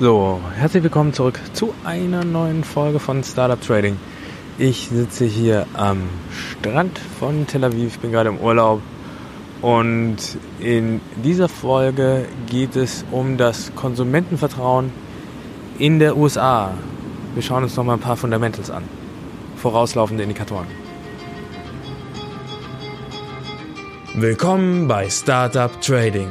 So, herzlich willkommen zurück zu einer neuen Folge von Startup Trading. Ich sitze hier am Strand von Tel Aviv, bin gerade im Urlaub und in dieser Folge geht es um das Konsumentenvertrauen in der USA. Wir schauen uns nochmal ein paar Fundamentals an, vorauslaufende Indikatoren. Willkommen bei Startup Trading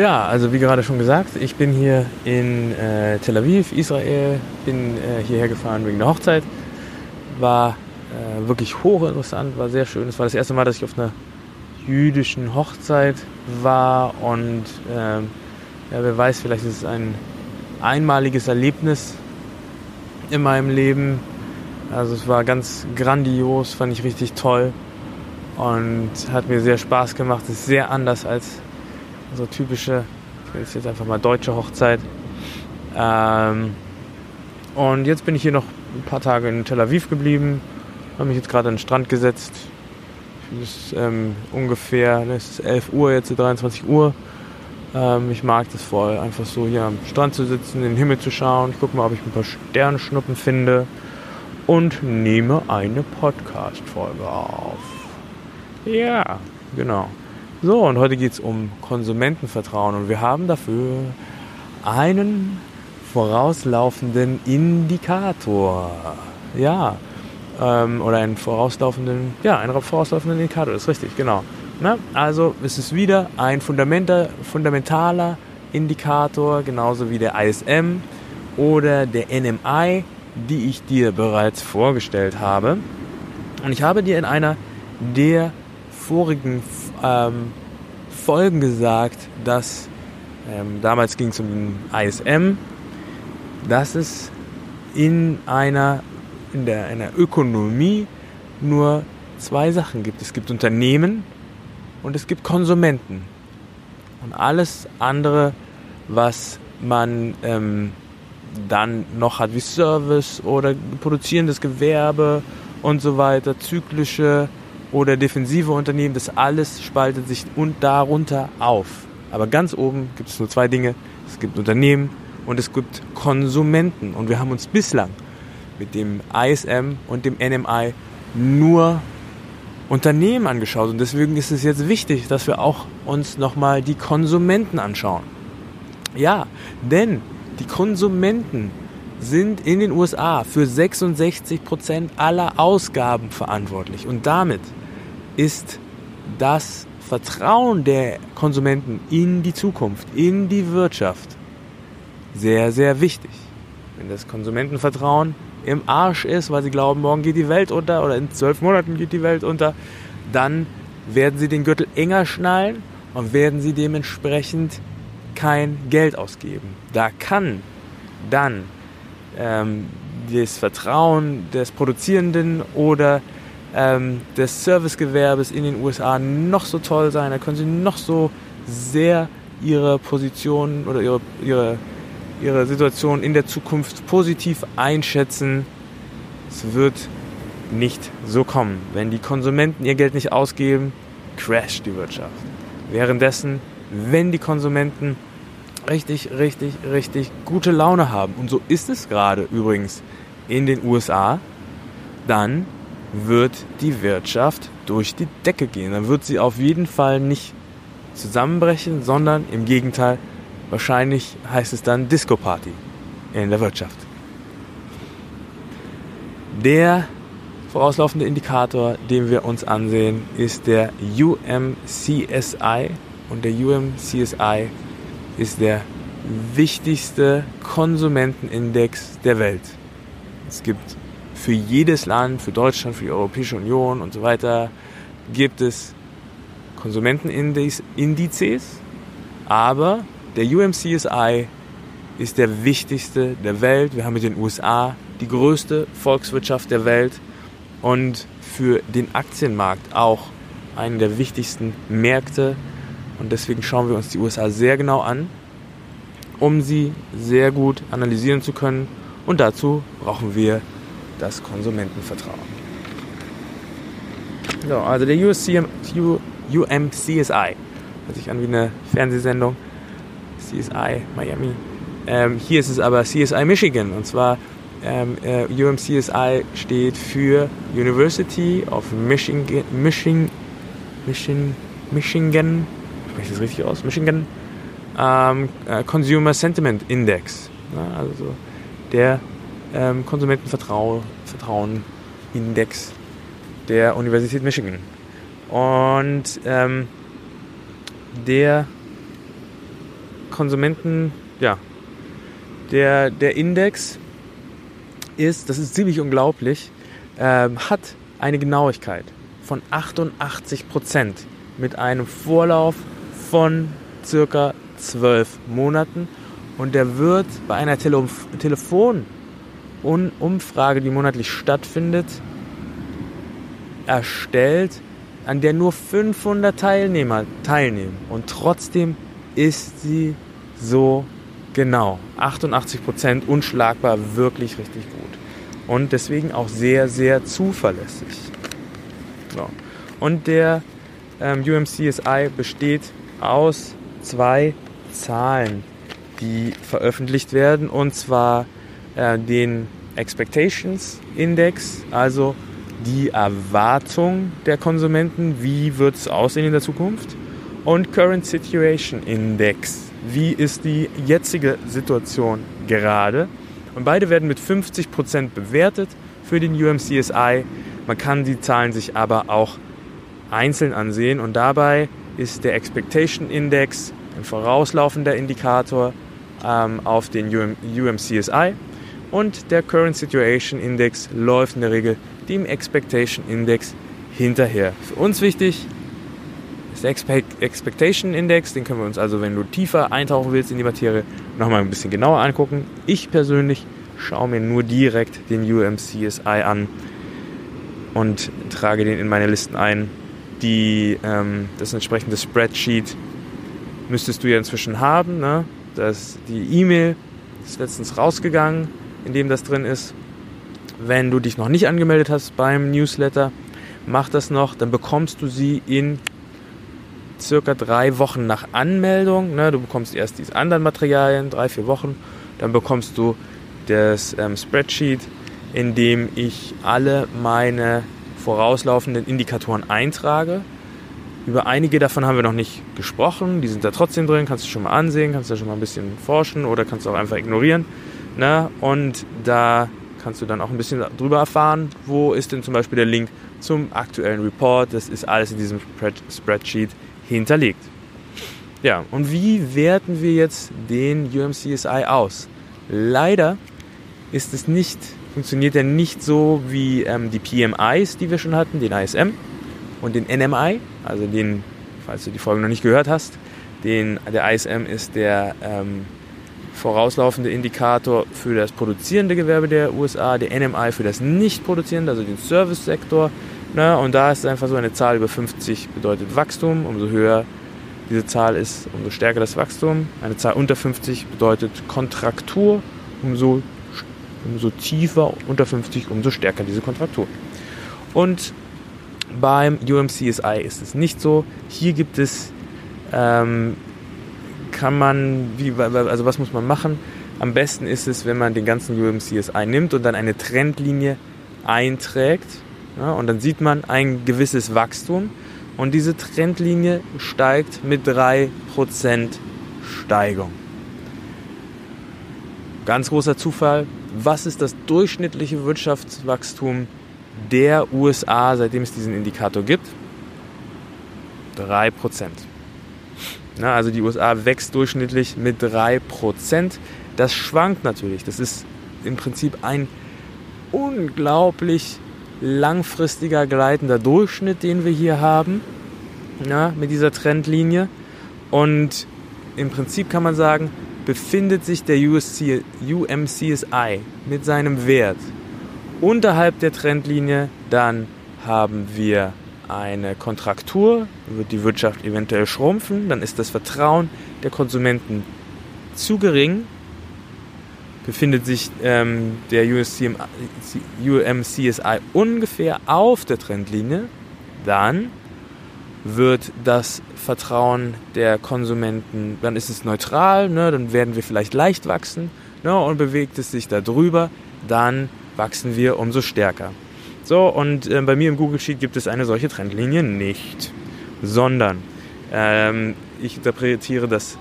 Ja, also wie gerade schon gesagt, ich bin hier in äh, Tel Aviv, Israel, bin äh, hierher gefahren wegen der Hochzeit. War äh, wirklich hochinteressant, war sehr schön. Es war das erste Mal, dass ich auf einer jüdischen Hochzeit war und ähm, ja, wer weiß, vielleicht ist es ein einmaliges Erlebnis in meinem Leben. Also es war ganz grandios, fand ich richtig toll und hat mir sehr Spaß gemacht. Es ist sehr anders als so typische, ich will jetzt einfach mal deutsche Hochzeit. Ähm, und jetzt bin ich hier noch ein paar Tage in Tel Aviv geblieben, habe mich jetzt gerade an den Strand gesetzt. Es ist ähm, ungefähr, ne, es ist 11 Uhr, jetzt 23 Uhr. Ähm, ich mag das voll, einfach so hier am Strand zu sitzen, in den Himmel zu schauen. Ich gucke mal, ob ich ein paar Sternschnuppen finde und nehme eine Podcast-Folge auf. Ja, genau. So, und heute geht es um Konsumentenvertrauen und wir haben dafür einen vorauslaufenden Indikator. Ja, ähm, oder einen vorauslaufenden, ja, einen vorauslaufenden Indikator, ist richtig, genau. Na, also es ist wieder ein fundamentaler Indikator, genauso wie der ISM oder der NMI, die ich dir bereits vorgestellt habe. Und ich habe dir in einer der vorigen ähm, Folgen gesagt, dass ähm, damals ging es um den ISM, dass es in einer in der einer Ökonomie nur zwei Sachen gibt. Es gibt Unternehmen und es gibt Konsumenten. Und alles andere, was man ähm, dann noch hat, wie Service oder produzierendes Gewerbe und so weiter, zyklische oder defensive Unternehmen, das alles spaltet sich und darunter auf. Aber ganz oben gibt es nur zwei Dinge. Es gibt Unternehmen und es gibt Konsumenten. Und wir haben uns bislang mit dem ISM und dem NMI nur Unternehmen angeschaut. Und deswegen ist es jetzt wichtig, dass wir auch uns nochmal die Konsumenten anschauen. Ja, denn die Konsumenten sind in den USA für 66 Prozent aller Ausgaben verantwortlich. Und damit ist das Vertrauen der Konsumenten in die Zukunft, in die Wirtschaft sehr, sehr wichtig. Wenn das Konsumentenvertrauen im Arsch ist, weil sie glauben, morgen geht die Welt unter oder in zwölf Monaten geht die Welt unter, dann werden sie den Gürtel enger schnallen und werden sie dementsprechend kein Geld ausgeben. Da kann dann ähm, das Vertrauen des Produzierenden oder ähm, des Servicegewerbes in den USA noch so toll sein, da können sie noch so sehr ihre Position oder ihre, ihre, ihre Situation in der Zukunft positiv einschätzen. Es wird nicht so kommen. Wenn die Konsumenten ihr Geld nicht ausgeben, crasht die Wirtschaft. Währenddessen, wenn die Konsumenten richtig, richtig, richtig gute Laune haben, und so ist es gerade übrigens in den USA, dann wird die Wirtschaft durch die Decke gehen. Dann wird sie auf jeden Fall nicht zusammenbrechen, sondern im Gegenteil, wahrscheinlich heißt es dann Disco-Party in der Wirtschaft. Der vorauslaufende Indikator, den wir uns ansehen, ist der UMCSI. Und der UMCSI ist der wichtigste Konsumentenindex der Welt. Es gibt für jedes Land, für Deutschland, für die Europäische Union und so weiter, gibt es Konsumentenindizes, aber der UMCSI ist der wichtigste der Welt. Wir haben mit den USA die größte Volkswirtschaft der Welt und für den Aktienmarkt auch einen der wichtigsten Märkte. Und deswegen schauen wir uns die USA sehr genau an, um sie sehr gut analysieren zu können. Und dazu brauchen wir das Konsumentenvertrauen. So, also der USCM, UMCSI, hört sich an wie eine Fernsehsendung, CSI Miami. Ähm, hier ist es aber CSI Michigan und zwar ähm, äh, UMCSI steht für University of Michigan, Michigan, Michigan, Michigan spreche ich das richtig aus? Michigan ähm, äh, Consumer Sentiment Index. Ja, also der ähm, Konsumentenvertrauen Index der Universität Michigan. Und ähm, der Konsumenten, ja, der, der Index ist, das ist ziemlich unglaublich, ähm, hat eine Genauigkeit von 88 Prozent mit einem Vorlauf von circa 12 Monaten und der wird bei einer Tele Telefonumfrage, die monatlich stattfindet, erstellt, an der nur 500 Teilnehmer teilnehmen und trotzdem ist sie so Genau, 88 Prozent unschlagbar, wirklich richtig gut. Und deswegen auch sehr, sehr zuverlässig. So. Und der ähm, UMCSI besteht aus zwei Zahlen, die veröffentlicht werden, und zwar äh, den Expectations Index, also die Erwartung der Konsumenten, wie wird es aussehen in der Zukunft, und Current Situation Index, wie ist die jetzige Situation gerade. Und beide werden mit 50% bewertet für den UMCSI. Man kann die Zahlen sich aber auch einzeln ansehen. Und dabei ist der Expectation Index ein vorauslaufender Indikator ähm, auf den UM UMCSI und der Current Situation Index läuft in der Regel dem Expectation Index hinterher. Für uns wichtig, der Expectation Index, den können wir uns also, wenn du tiefer eintauchen willst in die Materie, nochmal ein bisschen genauer angucken. Ich persönlich schaue mir nur direkt den UMCSI an und trage den in meine Listen ein. Die, ähm, das entsprechende Spreadsheet müsstest du ja inzwischen haben. Ne? Das, die E-Mail ist letztens rausgegangen, in dem das drin ist. Wenn du dich noch nicht angemeldet hast beim Newsletter, mach das noch, dann bekommst du sie in circa drei Wochen nach Anmeldung. Ne, du bekommst erst diese anderen Materialien, drei, vier Wochen. Dann bekommst du das ähm, Spreadsheet, in dem ich alle meine vorauslaufenden Indikatoren eintrage. Über einige davon haben wir noch nicht gesprochen. Die sind da trotzdem drin. Kannst du schon mal ansehen, kannst du schon mal ein bisschen forschen oder kannst du auch einfach ignorieren. Ne? Und da kannst du dann auch ein bisschen drüber erfahren, wo ist denn zum Beispiel der Link zum aktuellen Report. Das ist alles in diesem Spreadsheet hinterlegt. Ja, und wie werten wir jetzt den UMCSI aus? Leider ist es nicht, funktioniert er nicht so wie ähm, die PMIs, die wir schon hatten, den ISM und den NMI, also den, falls du die Folge noch nicht gehört hast, den, der ISM ist der ähm, vorauslaufende Indikator für das produzierende Gewerbe der USA, der NMI für das nicht produzierende, also den Service-Sektor Ne? Und da ist einfach so eine Zahl über 50 bedeutet Wachstum. Umso höher diese Zahl ist, umso stärker das Wachstum. Eine Zahl unter 50 bedeutet Kontraktur. Umso, umso tiefer unter 50, umso stärker diese Kontraktur. Und beim UMCSI ist es nicht so. Hier gibt es, ähm, kann man, wie, also was muss man machen? Am besten ist es, wenn man den ganzen UMCSI nimmt und dann eine Trendlinie einträgt ja, und dann sieht man ein gewisses Wachstum und diese Trendlinie steigt mit 3% Steigung. Ganz großer Zufall, was ist das durchschnittliche Wirtschaftswachstum der USA, seitdem es diesen Indikator gibt? 3%. Na, also die USA wächst durchschnittlich mit 3%. Das schwankt natürlich. Das ist im Prinzip ein unglaublich langfristiger gleitender Durchschnitt, den wir hier haben, ja, mit dieser Trendlinie. Und im Prinzip kann man sagen, befindet sich der USC, UMCSI mit seinem Wert unterhalb der Trendlinie, dann haben wir eine Kontraktur, wird die Wirtschaft eventuell schrumpfen, dann ist das Vertrauen der Konsumenten zu gering befindet sich ähm, der UMCSI ungefähr auf der Trendlinie, dann wird das Vertrauen der Konsumenten, dann ist es neutral, ne, dann werden wir vielleicht leicht wachsen ne, und bewegt es sich da drüber, dann wachsen wir umso stärker. So, und äh, bei mir im Google Sheet gibt es eine solche Trendlinie nicht, sondern ähm, ich interpretiere das.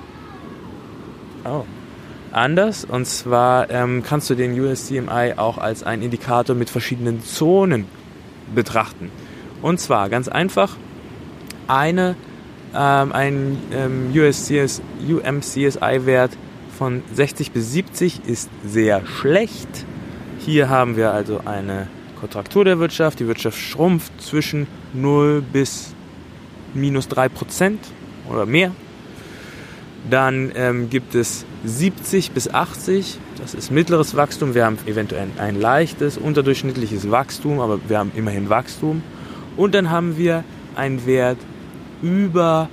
Oh, anders. Und zwar ähm, kannst du den USCMI auch als einen Indikator mit verschiedenen Zonen betrachten. Und zwar ganz einfach eine, ähm, ein ähm, USCS, UMCSI-Wert von 60 bis 70 ist sehr schlecht. Hier haben wir also eine Kontraktur der Wirtschaft. Die Wirtschaft schrumpft zwischen 0 bis minus 3 Prozent oder mehr. Dann ähm, gibt es 70 bis 80, das ist mittleres Wachstum. Wir haben eventuell ein leichtes, unterdurchschnittliches Wachstum, aber wir haben immerhin Wachstum. Und dann haben wir einen Wert über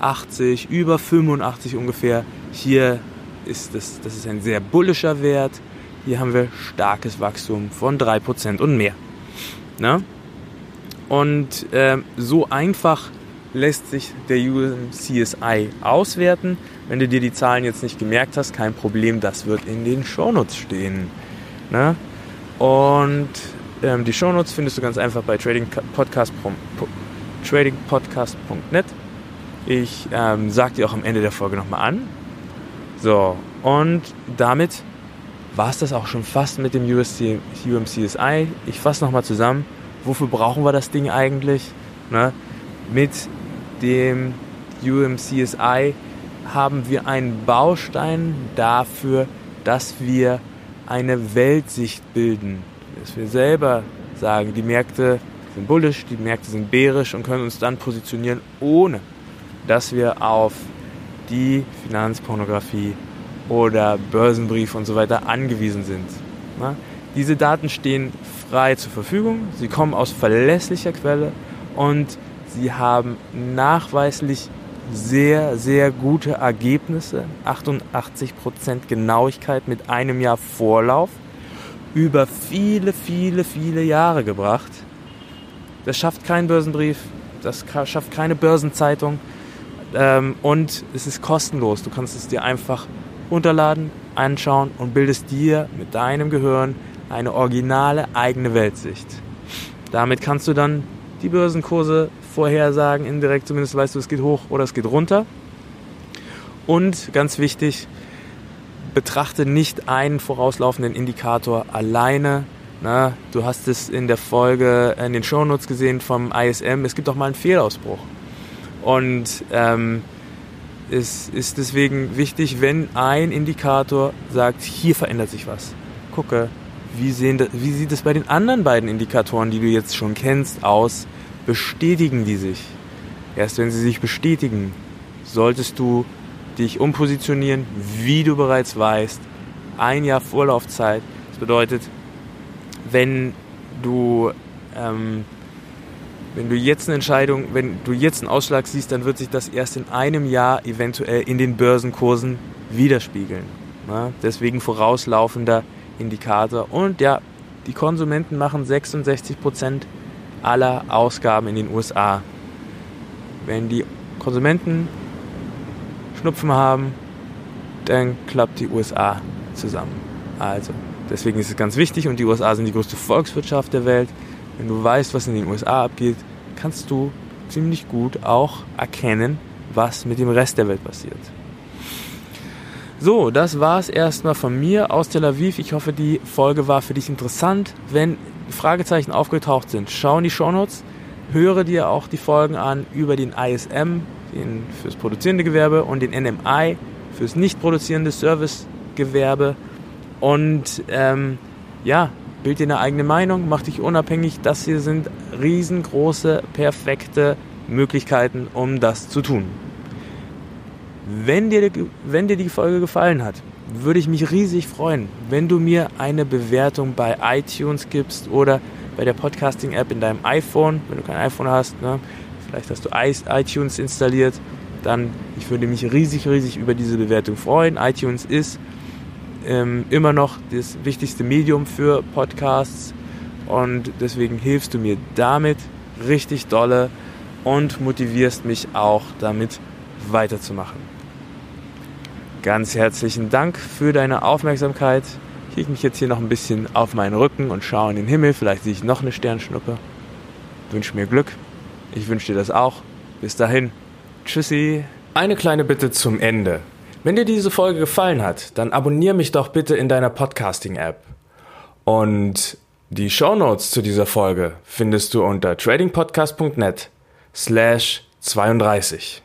80, über 85 ungefähr. Hier ist das, das ist ein sehr bullischer Wert. Hier haben wir starkes Wachstum von 3% und mehr. Ne? Und äh, so einfach lässt sich der UMCSI auswerten. Wenn du dir die Zahlen jetzt nicht gemerkt hast, kein Problem, das wird in den Shownotes stehen. Ne? Und ähm, die Shownotes findest du ganz einfach bei tradingpodcast.net. Ich ähm, sag dir auch am Ende der Folge nochmal an. So, und damit war es das auch schon fast mit dem USC, UMCSI. Ich fasse nochmal zusammen. Wofür brauchen wir das Ding eigentlich? Ne? Mit dem UMCSI haben wir einen Baustein dafür, dass wir eine Weltsicht bilden. Dass wir selber sagen, die Märkte sind bullisch, die Märkte sind bärisch und können uns dann positionieren, ohne dass wir auf die Finanzpornografie oder Börsenbrief und so weiter angewiesen sind. Diese Daten stehen frei zur Verfügung, sie kommen aus verlässlicher Quelle und sie haben nachweislich sehr, sehr gute Ergebnisse. 88% Genauigkeit mit einem Jahr Vorlauf über viele, viele, viele Jahre gebracht. Das schafft kein Börsenbrief, das schafft keine Börsenzeitung ähm, und es ist kostenlos. Du kannst es dir einfach runterladen, anschauen und bildest dir mit deinem Gehirn eine originale eigene Weltsicht. Damit kannst du dann die Börsenkurse vorhersagen, indirekt zumindest weißt du, es geht hoch oder es geht runter. Und ganz wichtig, betrachte nicht einen vorauslaufenden Indikator alleine. Na, du hast es in der Folge, in den Shownotes gesehen vom ISM, es gibt auch mal einen Fehlausbruch. Und ähm, es ist deswegen wichtig, wenn ein Indikator sagt, hier verändert sich was. Gucke, wie, sehen, wie sieht es bei den anderen beiden Indikatoren, die du jetzt schon kennst, aus? bestätigen die sich. Erst wenn sie sich bestätigen, solltest du dich umpositionieren, wie du bereits weißt. Ein Jahr Vorlaufzeit. Das bedeutet, wenn du, ähm, wenn du jetzt eine Entscheidung, wenn du jetzt einen Ausschlag siehst, dann wird sich das erst in einem Jahr eventuell in den Börsenkursen widerspiegeln. Ja? Deswegen vorauslaufender Indikator. Und ja, die Konsumenten machen 66 Prozent aller Ausgaben in den USA. Wenn die Konsumenten Schnupfen haben, dann klappt die USA zusammen. Also, deswegen ist es ganz wichtig und die USA sind die größte Volkswirtschaft der Welt. Wenn du weißt, was in den USA abgeht, kannst du ziemlich gut auch erkennen, was mit dem Rest der Welt passiert. So, das war's erstmal von mir aus Tel Aviv. Ich hoffe, die Folge war für dich interessant. Wenn Fragezeichen aufgetaucht sind, schau in die Shownotes, höre dir auch die Folgen an über den ISM, den fürs produzierende Gewerbe und den NMI fürs nicht produzierende Servicegewerbe. Und ähm, ja, bild dir eine eigene Meinung, mach dich unabhängig. Das hier sind riesengroße, perfekte Möglichkeiten, um das zu tun. Wenn dir, wenn dir die Folge gefallen hat, würde ich mich riesig freuen, wenn du mir eine Bewertung bei iTunes gibst oder bei der Podcasting-App in deinem iPhone, wenn du kein iPhone hast, ne? vielleicht hast du iTunes installiert, dann ich würde mich riesig, riesig über diese Bewertung freuen. iTunes ist ähm, immer noch das wichtigste Medium für Podcasts und deswegen hilfst du mir damit richtig dolle und motivierst mich auch damit weiterzumachen. Ganz herzlichen Dank für deine Aufmerksamkeit. Ich lege mich jetzt hier noch ein bisschen auf meinen Rücken und schaue in den Himmel. Vielleicht sehe ich noch eine Sternschnuppe. Wünsche mir Glück. Ich wünsche dir das auch. Bis dahin. Tschüssi. Eine kleine Bitte zum Ende. Wenn dir diese Folge gefallen hat, dann abonniere mich doch bitte in deiner Podcasting-App. Und die Shownotes zu dieser Folge findest du unter tradingpodcast.net slash 32.